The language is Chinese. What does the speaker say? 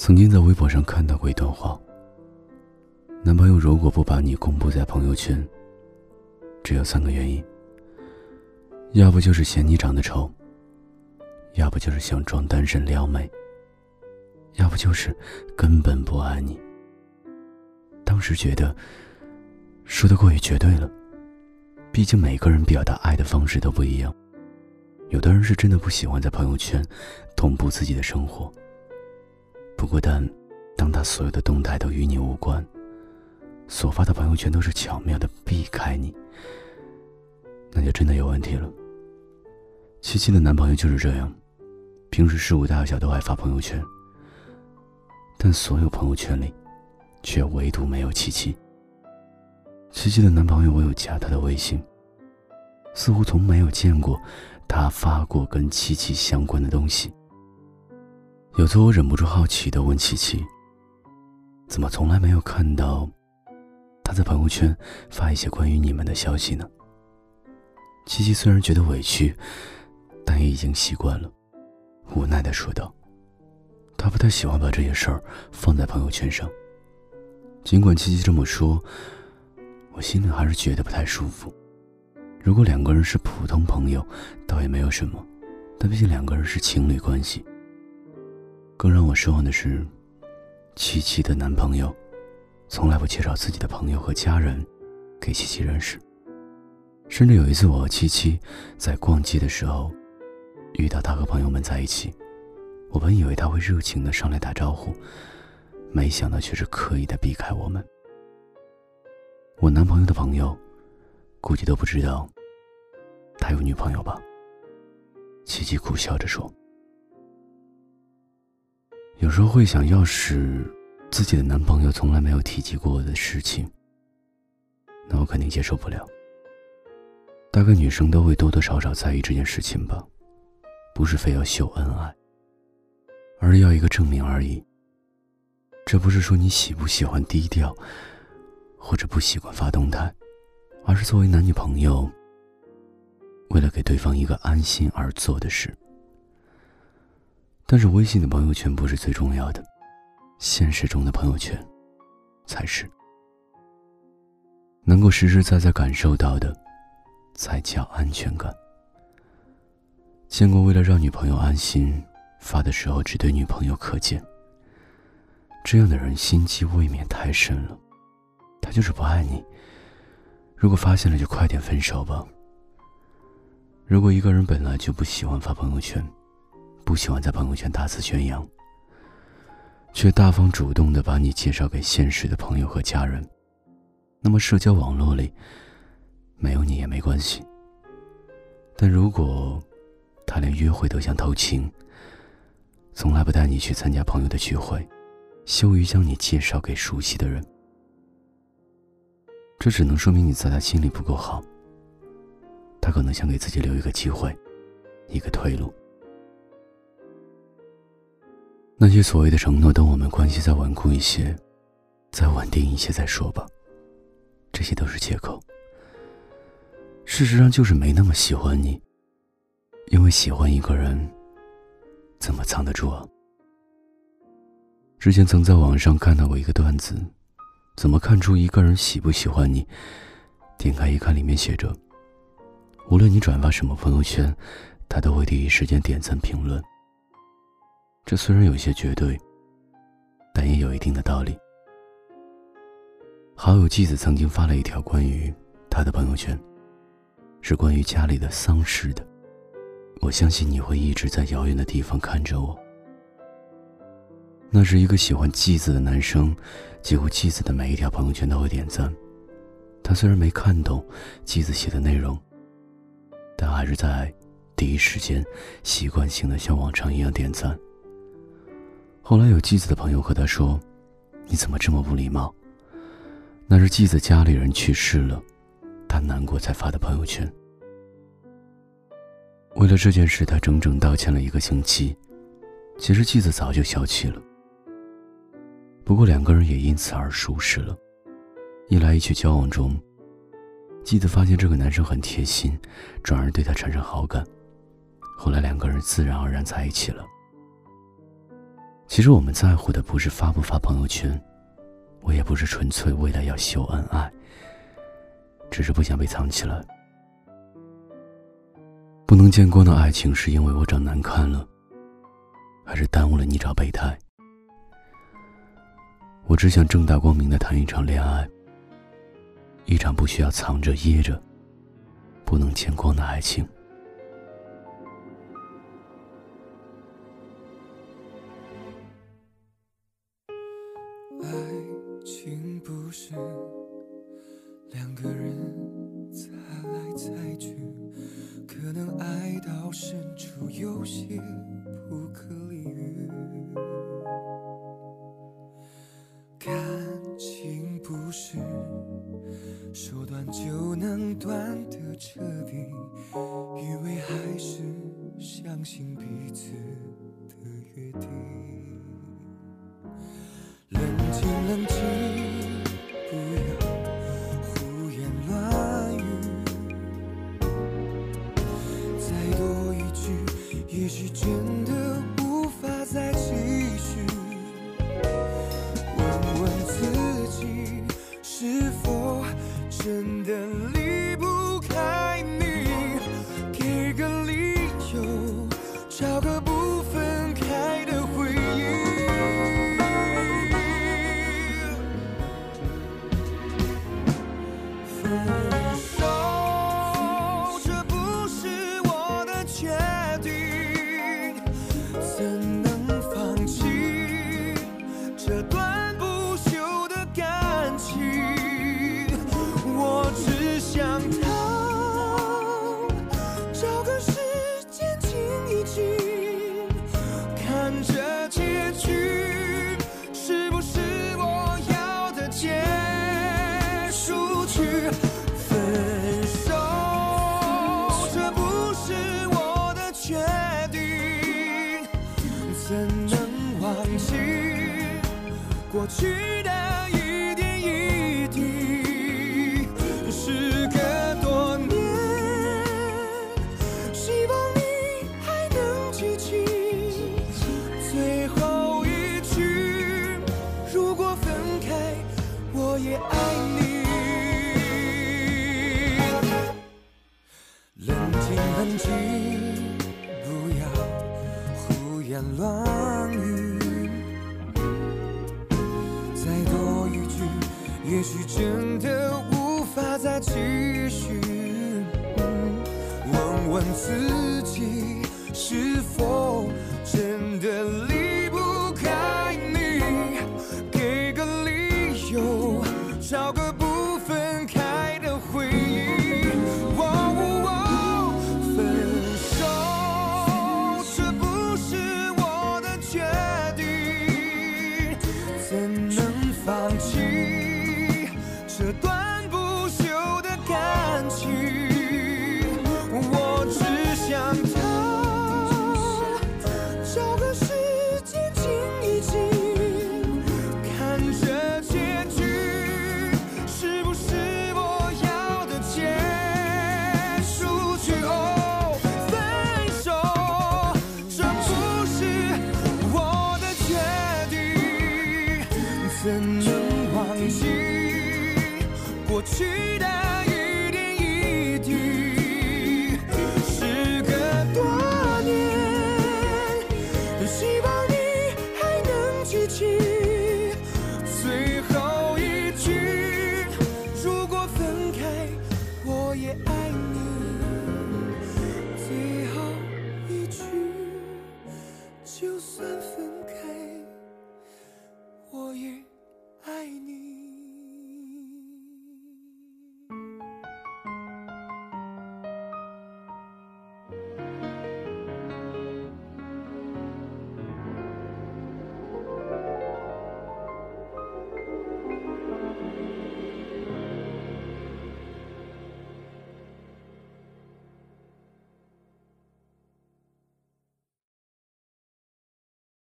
曾经在微博上看到过一段话：男朋友如果不把你公布在朋友圈，只有三个原因，要不就是嫌你长得丑，要不就是想装单身撩妹，要不就是根本不爱你。当时觉得说的过于绝对了，毕竟每个人表达爱的方式都不一样，有的人是真的不喜欢在朋友圈同步自己的生活。不过，但当他所有的动态都与你无关，所发的朋友圈都是巧妙的避开你，那就真的有问题了。七七的男朋友就是这样，平时事无大小都爱发朋友圈，但所有朋友圈里，却唯独没有七七。七七的男朋友我有加他的微信，似乎从没有见过他发过跟七七相关的东西。有次我忍不住好奇的问琪琪：“怎么从来没有看到他在朋友圈发一些关于你们的消息呢？”琪琪虽然觉得委屈，但也已经习惯了，无奈的说道：“他不太喜欢把这些事儿放在朋友圈上。”尽管琪琪这么说，我心里还是觉得不太舒服。如果两个人是普通朋友，倒也没有什么，但毕竟两个人是情侣关系。更让我失望的是，七七的男朋友从来不介绍自己的朋友和家人给七七认识。甚至有一次，我和七七在逛街的时候遇到他和朋友们在一起，我本以为他会热情的上来打招呼，没想到却是刻意的避开我们。我男朋友的朋友估计都不知道他有女朋友吧？七七苦笑着说。有时候会想，要是自己的男朋友从来没有提及过我的事情，那我肯定接受不了。大概女生都会多多少少在意这件事情吧，不是非要秀恩爱，而要一个证明而已。这不是说你喜不喜欢低调，或者不习惯发动态，而是作为男女朋友，为了给对方一个安心而做的事。但是微信的朋友圈不是最重要的，现实中的朋友圈才是。能够实实在在感受到的，才叫安全感。见过为了让女朋友安心，发的时候只对女朋友可见。这样的人心机未免太深了，他就是不爱你。如果发现了，就快点分手吧。如果一个人本来就不喜欢发朋友圈，不喜欢在朋友圈大肆宣扬，却大方主动的把你介绍给现实的朋友和家人，那么社交网络里没有你也没关系。但如果他连约会都想偷情，从来不带你去参加朋友的聚会，羞于将你介绍给熟悉的人，这只能说明你在他心里不够好。他可能想给自己留一个机会，一个退路。那些所谓的承诺，等我们关系再稳固一些，再稳定一些再说吧。这些都是借口。事实上，就是没那么喜欢你。因为喜欢一个人，怎么藏得住啊？之前曾在网上看到过一个段子，怎么看出一个人喜不喜欢你？点开一看，里面写着：无论你转发什么朋友圈，他都会第一时间点赞评论。这虽然有些绝对，但也有一定的道理。好友季子曾经发了一条关于他的朋友圈，是关于家里的丧事的。我相信你会一直在遥远的地方看着我。那是一个喜欢季子的男生，几乎季子的每一条朋友圈都会点赞。他虽然没看懂季子写的内容，但还是在第一时间习惯性的像往常一样点赞。后来有继子的朋友和他说：“你怎么这么不礼貌？”那是继子家里人去世了，他难过才发的朋友圈。为了这件事，他整整道歉了一个星期。其实继子早就消气了，不过两个人也因此而熟识了。一来一去交往中，继子发现这个男生很贴心，转而对他产生好感。后来两个人自然而然在一起了。其实我们在乎的不是发不发朋友圈，我也不是纯粹为了要秀恩爱，只是不想被藏起来。不能见光的爱情，是因为我长难看了，还是耽误了你找备胎？我只想正大光明的谈一场恋爱，一场不需要藏着掖着、不能见光的爱情。不是说断就能断的彻底，以为还是相信彼此的约定。找个不分开的回忆。分手，这不是我的决定，怎这结局是不是我要的结束曲？分手，这不是我的决定，怎能忘记过去的请，不要胡言乱语。再多一句，也许真的无法再继续。问问自己，是否真的过去的一点一滴？时隔多年，希望你还能记起最后一句：如果分开，我也爱你。